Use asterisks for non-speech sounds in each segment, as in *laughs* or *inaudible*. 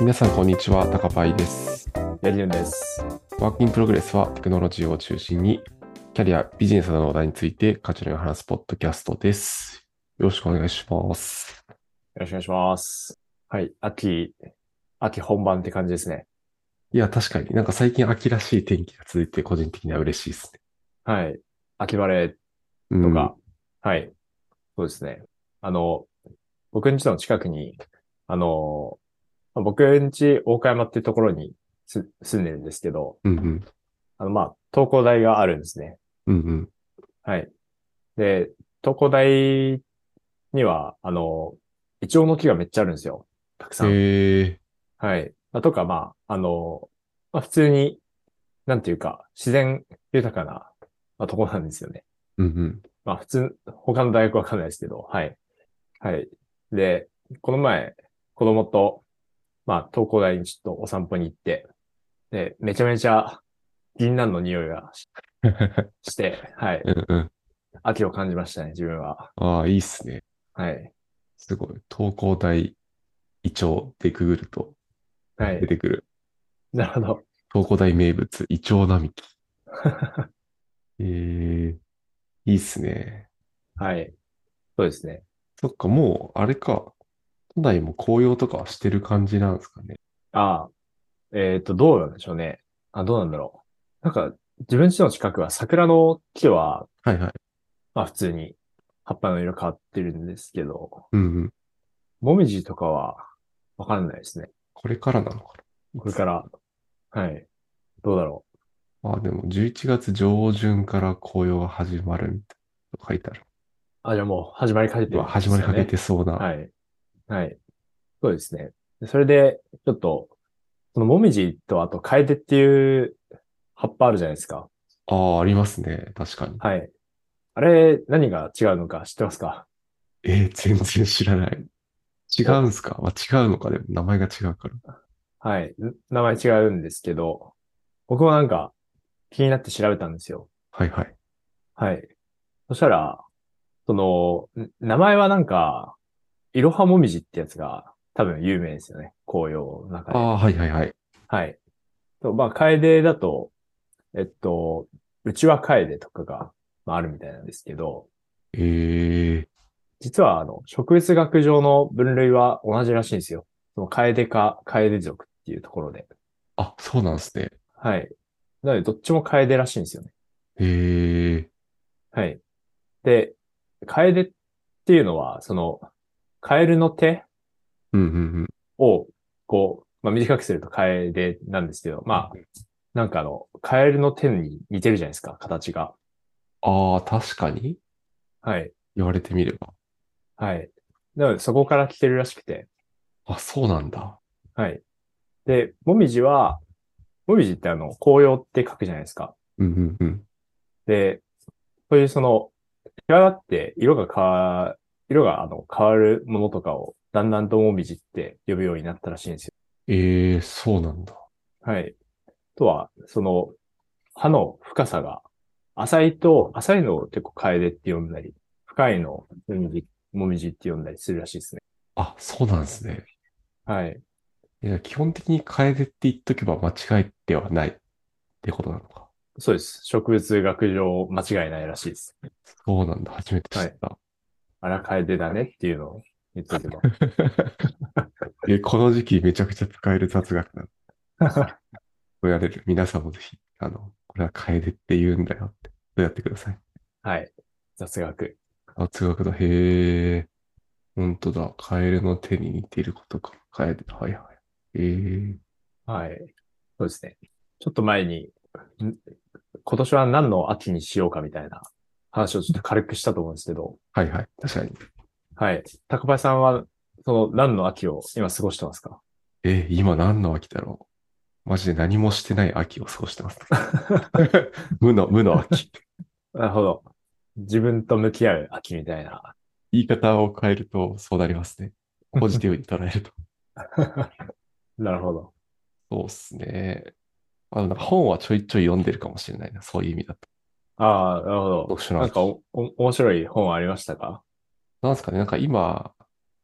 皆さん、こんにちは。高パイです。やりぬんです。 Work in Progress はテクノロジーを中心に、キャリア、ビジネスなどの話題について、カジュアルに話すポッドキャストです。よろしくお願いします。よろしくお願いします。はい。秋、秋本番って感じですね。いや、確かになんか最近秋らしい天気が続いて、個人的には嬉しいですね。はい。秋晴れうんとか、はい。そうですね。あの、僕ん家の近くに、あの、まあ僕ん家大岡山っていうところにす住んでるんですけど、うんうん。あの、まあ、東工大があるんですね。うんうん。はい。で、東工大には、あの、イチョウの木がめっちゃあるんですよ。たくさん。へえ。はい。まあとか、まあ、あの、まあ普通に、なんていうか、自然豊かな、まあ、とこなんですよね。うんうん。まあ普通、他の大学わかんないですけど、はい。はい。で、この前、子供と、まあ、東工大にちょっとお散歩に行って、で、めちゃめちゃ、銀杏の匂いがし *laughs* して、はい。うんうん。秋を感じましたね、自分は。ああ、いいっすね。はい。すごい。東工大イチョウでググるとはい。出てくる。なるほど。東工大名物、イチョウ並木。*laughs* ええ、いいっすね。はい。そうですね。そっか、もう、あれか。都内も紅葉とかはしてる感じなんですかね。ああ、えっと、どうなんでしょうね。あ、どうなんだろう。なんか、自分家の近くは桜の木は、はいはい。まあ普通に葉っぱの色変わってるんですけど、うんうん。もみじとかはわかんないですね。これからなのかこれから、はい。どうだろな。あ、でも、11月上旬から紅葉が始まるみたいな書いてある。う。あ、じゃあもう始まりかけてるまあ、始まりかけてそうな。はい。はい。そうですね。でそれで、ちょっと、そのもみじとあとカエデっていう葉っぱあるじゃないですか。ああ、ありますね。確かに。はい。あれ、何が違うのか知ってますか？えー全然知らない。違うんすか？まあ、違うのかでも名前が違うから。はい。ん名前違うんですけど、僕もなんか気になって調べたんですよ。はいはい。はい。そしたら、その、ん名前はなんか、いろはもみじってやつが多分有名ですよね。紅葉の中で。ああ、はいはいはい。はい。と、まあ、カエデだと、えっと、うちはカエデとかが、まあ、あるみたいなんですけど、ええ実はあの、植物学上の分類は同じらしいんですよ。そのカエデかカエデ属っていうところで。あ、そうなんですね。はい。なので、どっちもカエデらしいんですよね。ええはい。で、カエデっていうのは、その、カエルの手。を、こう、まあ、短くするとカエデなんですけど、まあ、なんかあの、カエルの手に似てるじゃないですか、形が。ああ、確かにはい。言われてみれば。はい。なので、そこから来てるらしくて。あ、そうなんだ。はい。で、もみじは、もみじってあの、紅葉って書くじゃないですか。うんうんうん。で、そういうその、際立って色が変わ、色があの、変わるものとかを、だんだんともみじって呼ぶようになったらしいんですよ。ええそうなんだ。はい。とは、その、葉の深さが、浅いと、浅いのを結構カエデって呼んだり、深いのをもみじ、もみじって呼んだりするらしいですね。あ、そうなんですね。はい。いや、基本的にカエデって言っとけば間違いではないってことなのか。そうです。植物学上間違いないらしいです。そうなんだ。初めて知った。あら、カエデだねっていうのを言っとけば。*laughs* え、この時期めちゃくちゃ使える雑学なの。*laughs* そうやれる。皆さんもぜひ、あの、これはカエデって言うんだよって、そうやってください。はい。雑学。あ、通学だ。へえ。本当だ。カエルの手に似ていることか。カエデ。はいはい。ええ。はい。そうですね。ちょっと前に、ん今年は何の秋にしようかみたいな話をちょっと軽くしたと思うんですけど、はいはい。確かに。はい。高林さんは、その何の秋を今過ごしてますか？え、今何の秋だろう？マジで何もしてない秋を過ごしてます。*laughs* 無の、無の秋。なるほど。自分と向き合う秋みたいな。言い方を変えるとそうなりますね。ポジティブに捉えると。*laughs* なるほど。そうっすね。あの、本はちょいちょい読んでるかもしれないな。そういう意味だと。ああ、なるほど。なんかお、お、面白い本ありましたか？なんですかね。なんか今、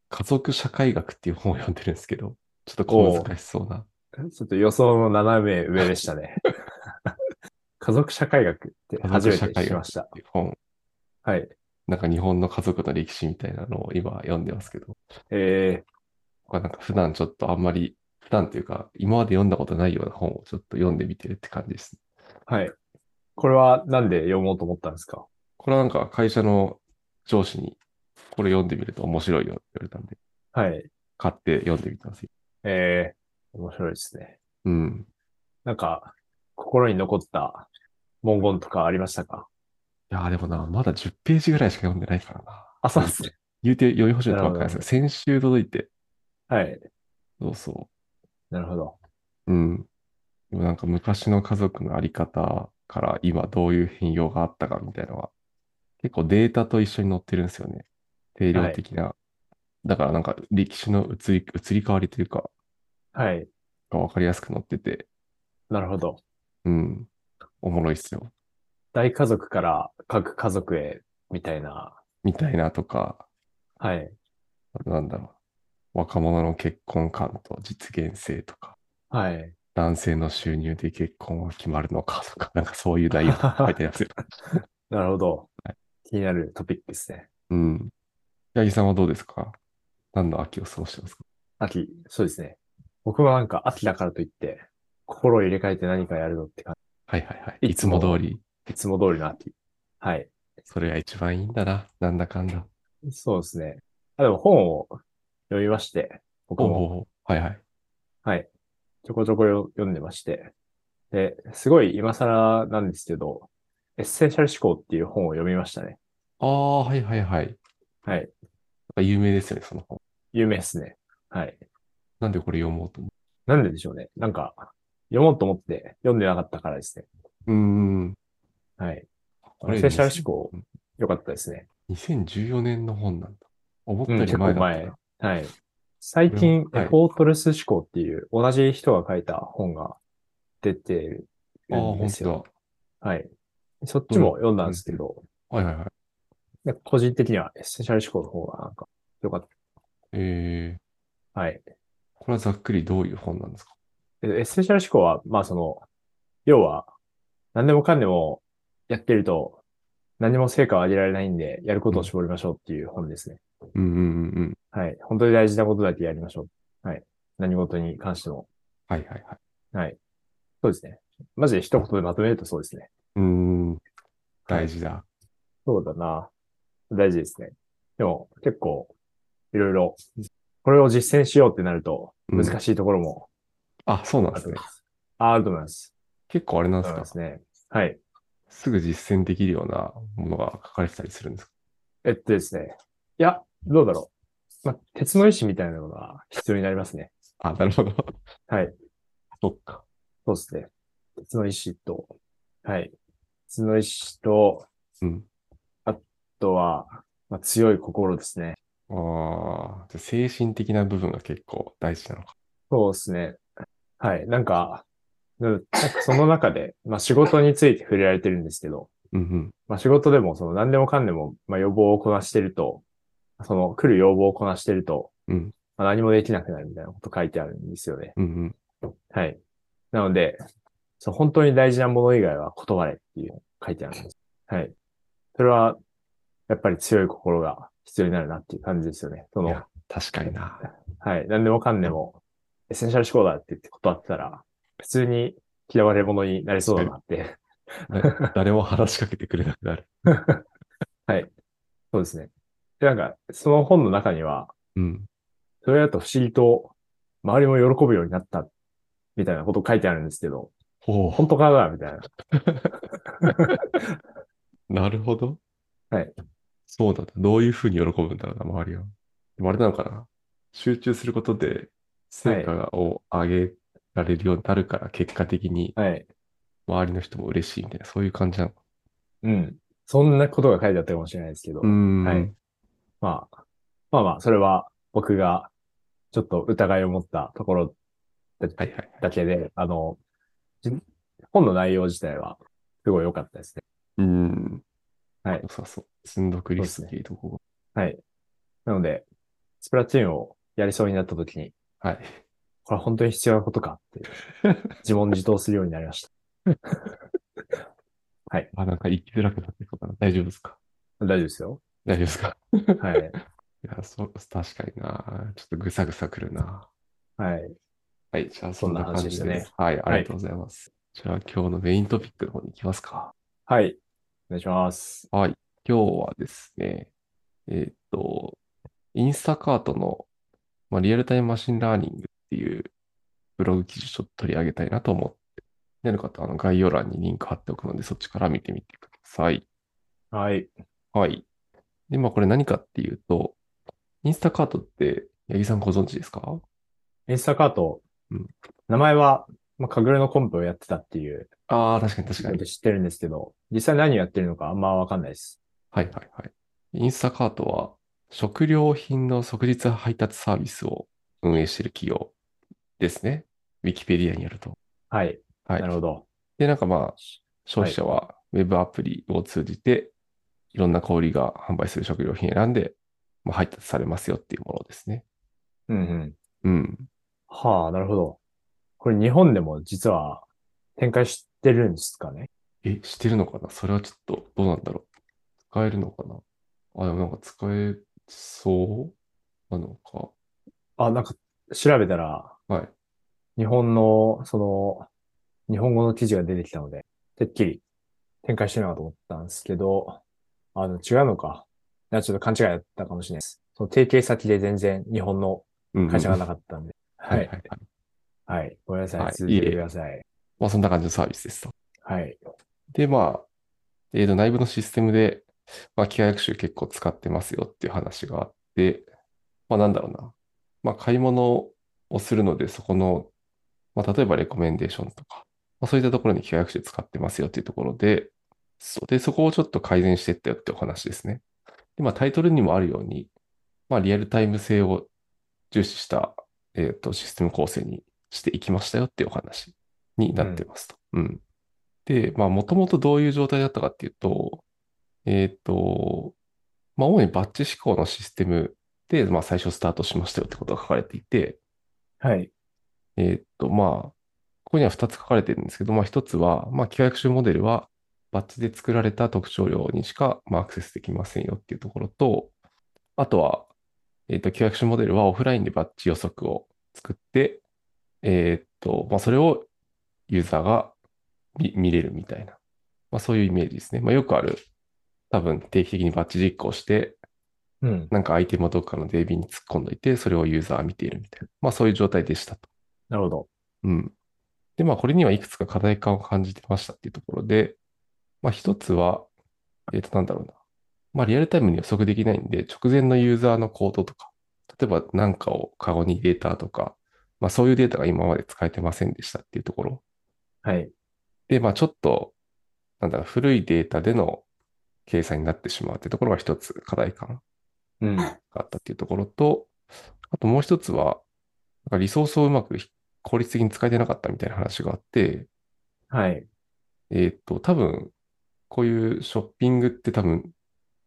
家族社会学っていう本を読んでるんですけど、ちょっと小難しそうな。ちょっと予想の斜め上でしたね。*laughs* 家族社会学って初めて聞きました。本。はい。なんか日本の家族の歴史みたいなのを今読んでますけど。えこれなんか普段ちょっとあんまり、普段というか、今まで読んだことないような本をちょっと読んでみてるって感じです。ー、はい。これはなんで読もうと思ったんですか？これはなんか会社の上司に、これ読んでみると面白いよって言われたんで、はい。買って読んでみたんですよ。えー、面白いですね。うん。なんか、心に残った文言とかありましたか？いやーでもな、まだ10ページぐらいしか読んでないからな。あ、そうですね。言うて読み干しいのかわかんないですなけど、先週届いて、はい。そうそなるほど。う。うん。でもなんか昔の家族のあり方から今どういう変容があったかみたいなのは、結構データと一緒に載ってるんですよね。定量的な。だからなんか歴史の移り、移り変わりというか、はい。がわかりやすく載ってて、なるほど。うん。おもろいっすよ。大家族から各家族へ、みたいな。みたいなとか、はい。なんだろう。若者の結婚観と実現性とか、はい。男性の収入で結婚は決まるのかとか、*laughs* なんかそういう内容が書いてありますよ。*laughs* なるほどはい。気になるトピックですね。うん。八木さんはどうですか？何の秋を過ごしてますか？秋、そうですね。僕はなんか秋だからといって、心を入れ替えて何かやるのって感はいはいはい。いつもも通り。じ。いつも通りの秋。はい。それが一番いいんだな。なんだかんだ。そうですね。あ、でも本を読みまして、僕も。はいはい。はい。ちょこちょこよ読んでまして。で、すごい今更なんですけど、エッセンシャル思考っていう本を読みましたね。ああ、はいはいはい。はい。有名ですよね、その本。有名ですね。はい。なんでこれ読もうと思なんででしょうね。なんか、読もうと思って読んでなかったからですね。う。ん。はい。エこれッセンシャル思考うん、よかったですね。2014年の本なんだ。思ったうん、より前だった前。な。はい。最近、はいエフォートレス思考っていう同じ人が書いた本が出てるんです本よ。はい。そっちも読んだんですけど、当だ。はいはいはい。個人的にはエッセンシャル思考の方がなんか良かっえー、た。はい。これはざっくりどういう本なんですか？でエッセンシャル思考は、まあその、要は、何でもかんでもやってると、何も成果を上げられないんで、やることを絞りましょうっていう本ですね。うんうんうんうん。はい。本当に大事なことだけやりましょう。はい。何事に関しても。はいはいはい。はい。そうですね。マジで一言でまとめるとそうですね。うーん。大事だ。そうだな。大事ですね。でも、結構、いろいろ、これを実践しようってなると、うん難しいところもあ、そうなんですねあ。あると思います。結構あれなんですかですね。はい。すぐ実践できるようなものが書かれてたりするんですかえっとですね。いや、どうだろう。まあ、鉄の意志みたいなのが必要になりますね。あ、なるほど。はい。そっか。そうですね。鉄の意志と、はい。鉄の意志と、うん。あとは、まあ、強い心ですね。ああ、じゃあ精神的な部分が結構大事なのか。そうですね。はい。なんか、うんなんかその中で、まあ仕事について触れられてるんですけど、うんうん。まあ仕事でもその何でもかんでも、まあ予防をこなしてると、その来る要望をこなしてると、うん。まあ、何もできなくなるみたいなこと書いてあるんですよね。うんうん。はい。なので、そう本当に大事なもの以外は断れっていう書いてあるんです。はい。それは、やっぱり強い心が必要になるなっていう感じですよね。その確かにな。はい。何でもかんでも、エッセンシャル思考だって言って断ってたら、普通に嫌われ者になりそうだなって。だ誰も話しかけてくれなくなる。*laughs* はい。そうですね。で、なんか、その本の中には、うん。それだと不思議と、周りも喜ぶようになった、みたいなこと書いてあるんですけど、ほう本当かなみたいな。*laughs* なるほど。はい。そうだ。どういうふうに喜ぶんだろうな、周りは。でもあれなのかな。集中することで成果を上げられるようになるから、結果的にはい。周りの人も嬉しいみたいな、そういう感じなのか。うん。そんなことが書いてあったかもしれないですけど、うーん。はい。まあ、まあまあ、それは僕がちょっと疑いを持ったところはいはいはい。だけで、あの、じ本の内容自体はすごい良かったですね。うーん。はい良さそう。積んどくリスキーとこはい。なので、スプラトゥーンをやりそうになった時に、が。はい。これは本当に必要なことかって自問自答するようになりました。*laughs* あ、なんか言いづらくなってきたかな。大丈夫ですか？大丈夫ですよ。大丈夫ですか？はい。*laughs* いや、そう、確かにな。ちょっとぐさぐさくるな。はい。はい、じゃあそんな感じ話でしたね。はい、ありがとうございます。じゃあ今日のメイントピックの方に行きますか。はい。お願いします。はい、今日はですね、えーっと、 Instacart の、まあ、 real-time machine learning っていうブログ記事ちょっと取り上げたいなと思って、なる方はあの概要欄にリンク貼っておくので、そっちから見てみてください。はい。はい。で、まあこれ何かっていうと、 Instacart って、八木さんご存知ですか？ Instacart、うん名前は、まあ、 Kaggle のコンペをやってたっていうああ、確かに確かに。知ってるんですけど、実際何をやってるのかあんまわかんないです。はいはいはい。インスタカートは食料品の即日配達サービスを運営している企業ですね。ウィキペディアによると。はい。はいなるほど。で、なんかまあ、消費者はウェブアプリを通じて、いろんな小売りが販売する食料品選んで、まあ、配達されますよっていうものですね。うんうん。うん。はあ、なるほど。これ日本でも実は展開してるんですかね？え、してるのかな？それはちょっとどうなんだろう。使えるのかな？あ、でもなんか使えそうなのか。あ、なんか調べたら、はい。日本の、その、日本語の記事が出てきたので、てっきり展開してるのかと思ったんですけど、あの、違うのか。ちょっと勘違いだったかもしれないです。その提携先で全然日本のうんうん会社がなかったんで。はいはいはい。はい。ごめんなさい。はい続けてください。まあそんな感じのサービスですと。はい。で、まあ、えーと、内部のシステムで、まあ、機械学習結構使ってますよっていう話があって、まあ、なんだろうな。まあ、買い物をするので、そこの、まあ、例えばレコメンデーションとか、まあ、そういったところに機械学習使ってますよっていうところで、そうで、そこをちょっと改善していったよってお話ですね。で、まあ、タイトルにもあるように、まあ、リアルタイム性を重視した、えーと、システム構成にしていきましたよっていうお話になってますと。うんで、まあ、もともとどういう状態だったかっていうと、えっと、まあ、主にバッチ思考のシステムで、まあ、最初スタートしましたよってことが書かれていて、はい。えっと、まあ、ここには2つ書かれてるんですけど、まあ、1つは、まあ、機械学習モデルは、バッチで作られた特徴量にしか、まあ、アクセスできませんよっていうところと、あとは、えっと、機械学習モデルはオフラインでバッチ予測を作って、えっと、まあ、それをユーザーが見見れるみたいな、まあ、そういうイメージですね。まあ、よくある、多分定期的にバッチ実行して、うん。なんかアイテムをどっかの DB に突っ込んどいて、それをユーザーは見ているみたいな、まあ、そういう状態でしたと。なるほど。うん。で、まあ、これにはいくつか課題感を感じてましたっていうところで、まあ、一つは、えっと、なんだろうな。まあ、リアルタイムに予測できないんで、直前のユーザーの行動とか、例えば何かをカゴに入れたとか、まあ、そういうデータが今まで使えてませんでしたっていうところ。はい。で、まあ、ちょっと、なんだろう、古いデータでの計算になってしまうっていうところが一つ課題感うん。があったっていうところと、あともう一つは、なんかリソースをうまく効率的に使えてなかったみたいな話があって、はい。えーっと、多分、こういうショッピングって多分、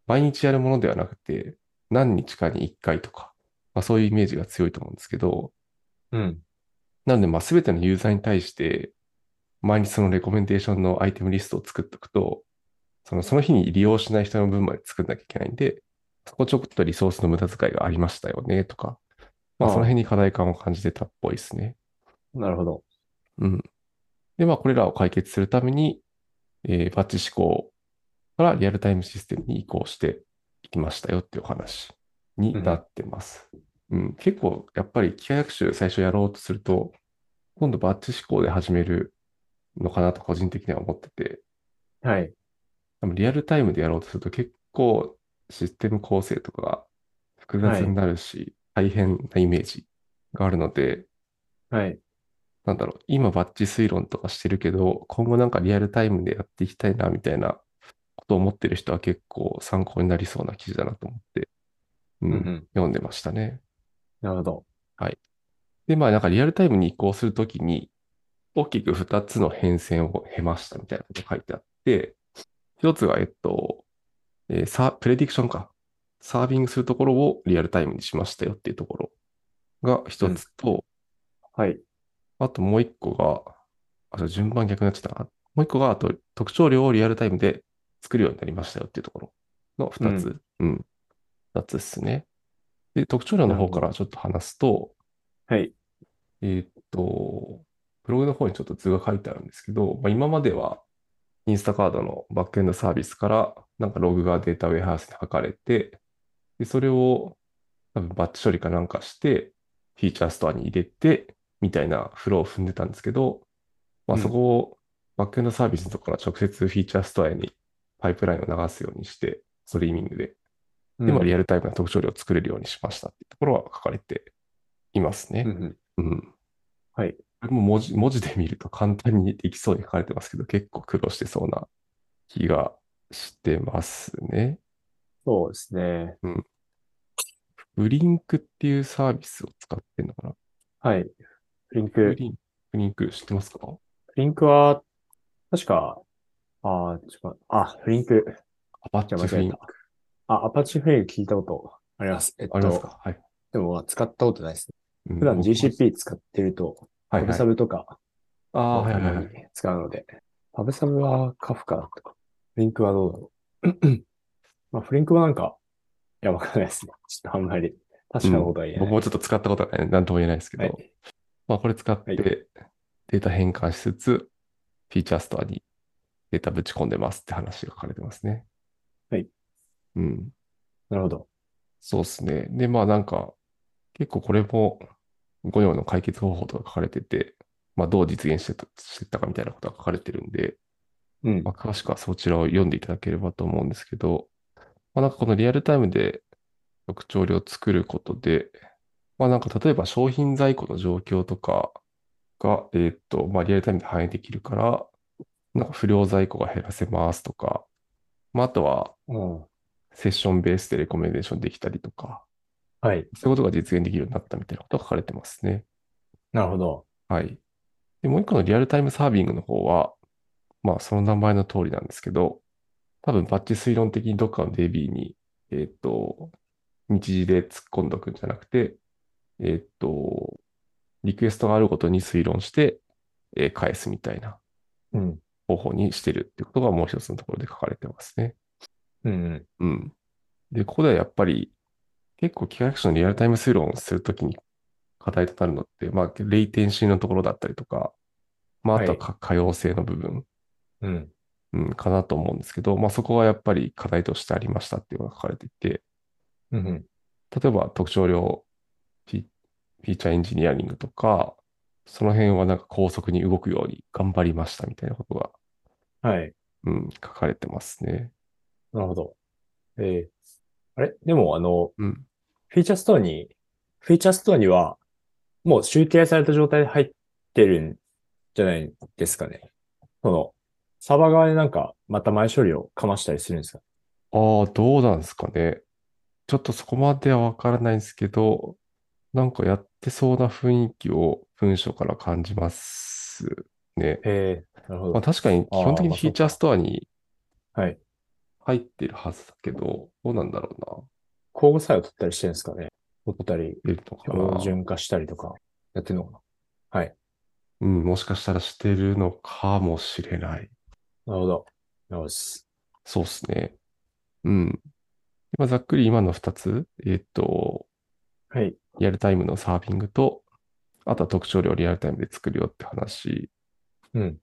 毎日やるものではなくて、何日かに1回とか、まあそういうイメージが強いと思うんですけど、うん。なので、まあ全てのユーザーに対して、毎日そのレコメンデーションのアイテムリストを作っておくと、そのその日に利用しない人の分まで作んなきゃいけないんで、そこちょっとリソースの無駄遣いがありましたよね、とか、まあその辺に課題感を感じてたっぽいですね。なるほど。うん。で、まあ、これらを解決するために、えーバッチ思考からリアルタイムシステムに移行していきましたよっていうお話になってます。うん、結構、やっぱり機械学習最初やろうとすると、今度バッチ思考で始めるのかなと個人的には思ってて、はい。でもリアルタイムでやろうとすると結構システム構成とかが複雑になるし、大変なイメージがあるので、はい。なんだろう、今バッチ推論とかしてるけど、今後なんかリアルタイムでやっていきたいな、みたいなことを思ってる人は結構参考になりそうな記事だなと思って、うん、うんうん読んでましたね。なるほど。で、まあなんかリアルタイムに移行するときに、大きく2つの変遷を経ましたみたいなこと書いてあって、一つは、えっと、えーサープレディクションか。サービングするところをリアルタイムにしましたよっていうところが一つと、はい。あともう一個が、あ、じ順番逆になっちゃったかな。もう一個が、あと特徴量をリアルタイムで作るようになりましたよっていうところの二つ。うん。二、つですね。で、特徴量の方からちょっと話すと、はい。えーっと、ブログの方にちょっと図が書いてあるんですけど、まあ、今まではインスタカードのバックエンドサービスからなんかログがデータウェアハウスに書かれて、で、それを多分バッチ処理かなんかして、フィーチャーストアに入れて、みたいなフローを踏んでたんですけど、まあ、うんそこをバックエンドサービスのところから直接フィーチャーストアにパイプラインを流すようにして、ストリーミングで、で、まあ、リアルタイムな特徴量を作れるようにしましたっていうところは書かれていますね。うんうん。うん。はい。これも文字、文字で見ると簡単にできそうに書かれてますけど、結構苦労してそうな気がしてますね。そうですね。ブリンクっていうサービスを使ってるのかな？はい。フリンク。ブリンク、ブリンク知ってますか？フリンクは、確か、あー、ちょっと、あ、フリンク。アパッチフリンク。あ、アパッチフリンク聞いたことあります。えっありますと、か？はい。でもまあ使ったことないですね。うん普段 GCP 使ってると、パブ。サブとかああ、はいはいはい。使うので、パブサブはカフカだったか。フリンクはどうだろう。*clears throat* まあ、フリンクはなんか、いや、わかんないですね。ちょっとあんまり確かなことは言えない。僕もちょっと使ったことはない、なんとも言えないですけど、はい。まあこれ使ってはいデータ変換しつつ、フィーチャーストアにデータぶち込んでますって話が書かれてますね。はい。うん。なるほど。そうですね。で、まあなんか、結構これも5行の解決方法とか書かれてて、まあどう実現してたしてったかみたいなことが書かれてるんで、うんま。あ、詳しくはそちらを読んでいただければと思うんですけど、まあなんかこのリアルタイムで特徴量を作ることで、まあなんか例えば商品在庫の状況とかが、えーっと、まあリアルタイムで反映できるから、なんか不良在庫が減らせますとか、まああとはうん。セッションベースでレコメンデーションできたりとか、はい。そういうことが実現できるようになったみたいなことが書かれてますね。なるほど。はい。で、もう一個のリアルタイムサービングの方は、まあその名前の通りなんですけど、多分バッチ推論的にどっかの DB に、えーっと、日時で突っ込んどくんじゃなくて、えーっと、リクエストがあるごとに推論して、えー返すみたいなうん。方法にしてるってことがもう一つのところで書かれてますね。うんうん。うん。で、ここではやっぱり、結構機械学習のリアルタイム推論をするときに課題となるのって、まあ、レイテンシーのところだったりとか、まあ、あとはか可用性の部分、うん。うん、かなと思うんですけど、まあ、そこはやっぱり課題としてありましたっていうのが書かれていて、うんうん。例えば特徴量フィーチャーエンジニアリングとか、その辺はなんか高速に動くように頑張りましたみたいなことが、はい。うん、書かれてますね。なるほど。えー、あれ？でも、あの、うん。フィーチャーストアに、フィーチャーストアには、もう集計された状態で入ってるんじゃないですかね。その、サーバー側でなんか、また前処理をかましたりするんですか？ああ、どうなんですかね。ちょっとそこまではわからないんですけど、なんかやってそうな雰囲気を文章から感じますね。ええなるほど。まあ確かに基本的にフィーチャーストアにはい。入ってるはずだけど、どうなんだろうな。交互作用取ったりしてるんですかね取ったり、標な。準化したりとか、やってるのかなはい。うん、もしかしたらしてるのかもしれない。なるほど。よし。そうですね。うん。今ざっくり今の2つ、えっと、はい。リアルタイムのサービングと、あとは特徴量をリアルタイムで作るよって話うん。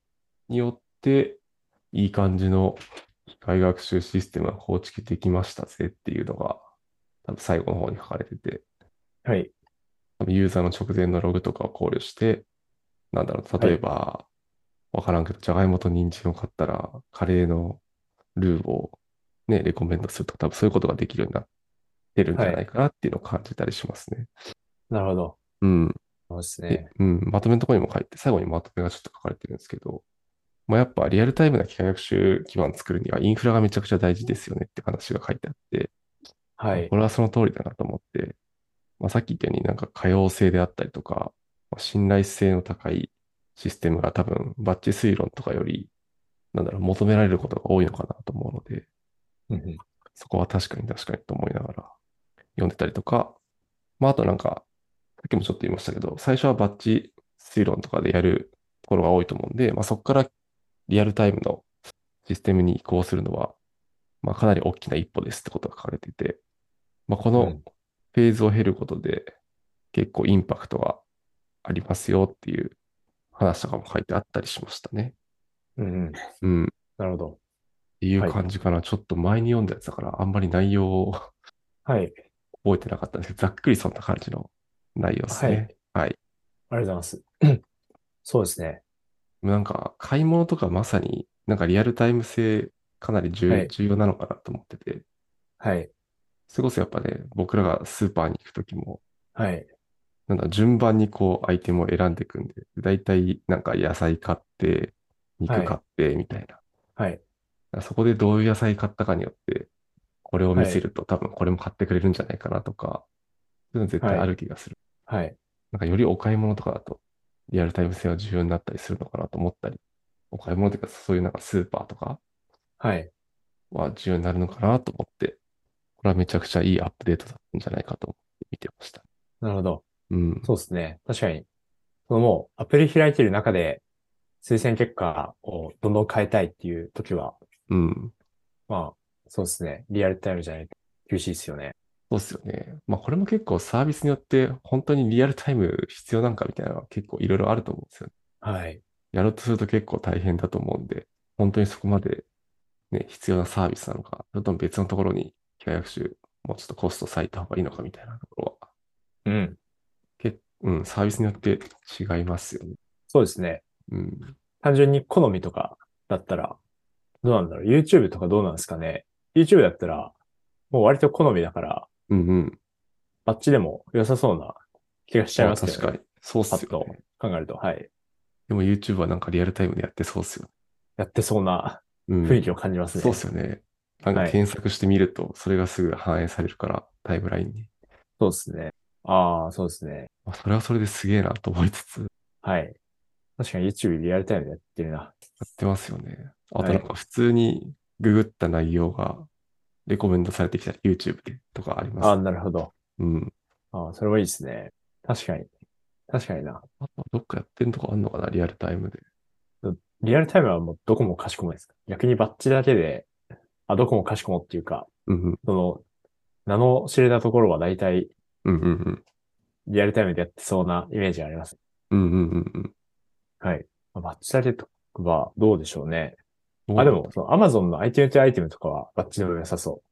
によって、いい感じの機械学習システムが構築できましたぜっていうのが、多分最後の方に書かれてて、はい。多分ユーザーの直前のログとかを考慮して、なんだろう、例えば、わからんけど、じゃがいもと人参を買ったら、カレーのルーをね、レコメンドするとか、多分そういうことができるようになってるんじゃないかなっていうのを感じたりしますね。なるほど。うん。そうですでね。うん、まとめのところにも書いて、最後にまとめがちょっと書かれてるんですけど、まあ、やっぱリアルタイムな機械学習基盤作るにはインフラがめちゃくちゃ大事ですよねって話が書いてあって、はいこ。れはその通りだなと思って、まあ、さっき言ったようになんか可用性であったりとか、まあ信頼性の高いシステムが多分バッチ推論とかより、なんだろう、求められることが多いのかなと思うので、うんうんそこは確かに確かにと思いながら読んでたりとか、まあ、あとなんか、さっきもちょっと言いましたけど、最初はバッチ推論とかでやるところが多いと思うんで、まあ、そこからリアルタイムのシステムに移行するのは、まあ、かなり大きな一歩ですってことが書かれていて、まあ、このうんフェーズを経ることで結構インパクトがありますよっていう話とかも書いてあったりしましたね。うんうん。うん。っなるほど。ていうはい感じかな。ちょっと前に読んだやつだから、あんまり内容をはい。*laughs* 覚えてなかったんですけど、ざっくりそんな感じの内容ですね。はい。ありがとうございます。*clears throat* そうですね。なんか、買い物とかまさに、なんかリアルタイム性かなり重,、要なのかなと思ってて、はい。それこそやっぱね、僕らがスーパーに行くときも、はい。なんだ、順番にこう、アイテムを選んでいくんで、だいたいなんか野菜買って、肉買って、みたいな。はい。そこでどういう野菜買ったかによって、これを見せると多分これも買ってくれるんじゃないかなとか、そういうの絶対ある気がする。はい。なんかよりお買い物とかだと、リアルタイム性は重要になったりするのかなと思ったり、お買い物というかそういうなんかスーパーとかはい。は重要になるのかなと思って、これはめちゃくちゃいいアップデートだったんじゃないかと思って見てました。なるほど。うん。そうですね。確かに。そのもう、アプリ開いてる中で、推薦結果をどんどん変えたいっていう時は、うん。まあ、そうですね。リアルタイムじゃないと厳しいですよね。そうっすよね。まあこれも結構サービスによって本当にリアルタイム必要なんかみたいなのは結構いろいろあると思うんですよね。はい。やろうとすると結構大変だと思うんで、本当にそこまでね、必要なサービスなのか、それとも別のところに機械学習もうちょっとコスト割いた方がいいのかみたいなところは、うん。結うん、サービスによって違いますよね。そうですね。うん。単純に好みとかだったら、どうなんだろう？YouTube とかどうなんですかね？YouTube だったら、もう割と好みだから、うんうん。バッチでも良さそうな気がしちゃいますね。確かに。そうっすよね。考えると、はい。でも YouTube はなんかリアルタイムでやってそうっすよね。やってそうなうん。雰囲気を感じますね。そうっすよね。なんかはい検索してみると、それがすぐ反映されるから、タイムラインに。そうですね。ああ、そうですね。まあ、それはそれですげえなと思いつつ、やはい。確かに YouTube リアルタイムでやってるな。ってますよね。あとはいなんか普通にググった内容がレコメンドされてきたら YouTube でとかあります。ああ、なるほど。うん。ああ、それはいいですね。確かに。確かにな。あとどっかやってんとこあんのかな、リアルタイムで。リアルタイムはもうどこもかしこもです。逆にバッチだけで、あ、どこもかしこもっていうか、うんうん。その、名の知れたところは大体うんうんうん。リアルタイムでやってそうなイメージがあります。うんうんうんうん。はい。まあバッチだけとかはどうでしょうね。あ、でも、その Amazon の iTunes アイテムとかはバッチでも良さそ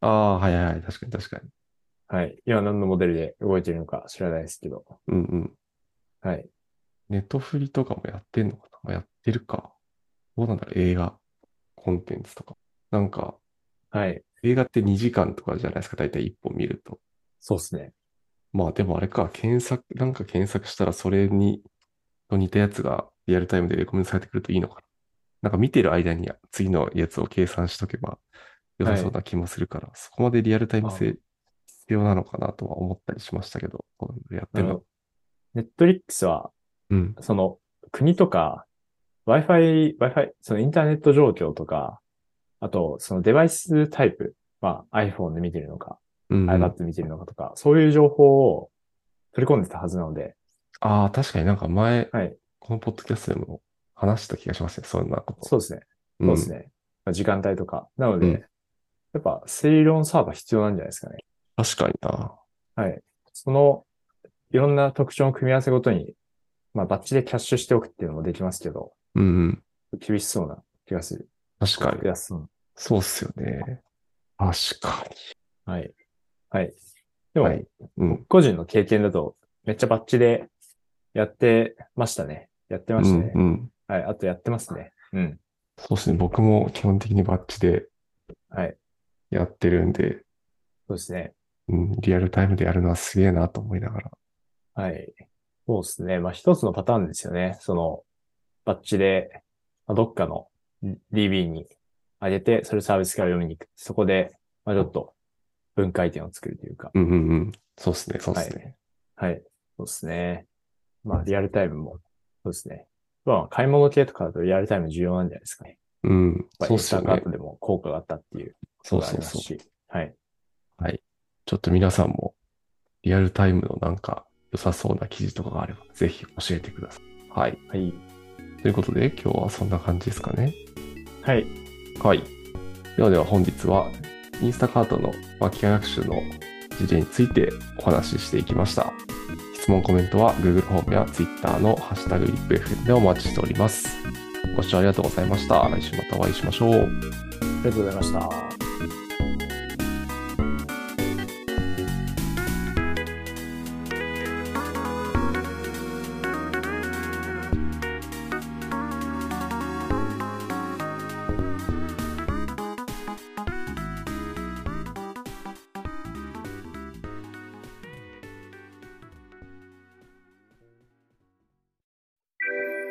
ああ、はいはいはい。確かに確かに。う。はい。今何のモデルで動いてるのか知らないですけど。うんうん。はい。ネットフリとかもやってんのかな、まあ、やってるか。どうなんだろう、映画、コンテンツとか。なんか、はい。映画って2時間とかじゃないですか、大体1本見ると。そうですね。まあでもあれか、検索、なんか検索したらそれに、と似たやつがリアルタイムでレコメンドされてくるといいのかな。なんか見てる間に次のやつを計算しとけば良さそうな気もするから、そこまでリアルタイム性必要なのかなとは思ったりしましたけど、やってるの。ネットリックスは、うん。その、国とか、Wi-Fi、Wi-Fi、そのインターネット状況とか、あと、そのデバイスタイプ、まあ iPhone で見てるのか、うん、うん。iPad で見てるのかとか、そういう情報を取り込んでたはずなので、ああ、確かになんか前、はい。このポッドキャストでも話した気がしますね、そんなこと。そうですね。うんそうですね。まあ時間帯とか。なので、うんやっぱ、推論サーバー必要なんじゃないですかね。確かにな。はい。その、いろんな特徴の組み合わせごとに、まあ、バッチでキャッシュしておくっていうのもできますけど、うんうん。厳しそうな気がする。確かに。安そうそうっすよね。確かはい。はい。でも、はいうん個人の経験だと、めっちゃバッチでやってましたね。やってまに。したね。うんうん。はい。あとやってますね。うん。そうですね。僕も基本的にバッチではい。やってるんで、そうですね。うん、リアルタイムでやるのはすげえなと思いながら。はい。そうですね。まあ、一つのパターンですよね。その、バッチで、まあ、どっかの DB に上げて、それサービスから読みに行く。そこで、まあ、ちょっと分解点を作るというか。うんうんうん。そうですね。そうですね。はい。そうですね。まあ、リアルタイムも、そうですね。まあ、買い物系とかだとリアルタイム重要なんじゃないですかね。うん。まあ、そうっすよねインスタカート。でも効果があったっていうそうのがありそうそう。ますし。はい。はい。ちょっと皆さんもリアルタイムのなんか良さそうな記事とかがあれば、ぜひ教えてください。はい。はい。ということで、今日はそんな感じですかね。はい。はい。ではでは本日は、インスタカートの機械学習の事例についてお話ししていきました。質問、コメントは Google フォームや Twitter のハッシュタグリップ f m でお待ちしております。ご視聴ありがとうございました。来週またお会いしましょう。ありがとうございました。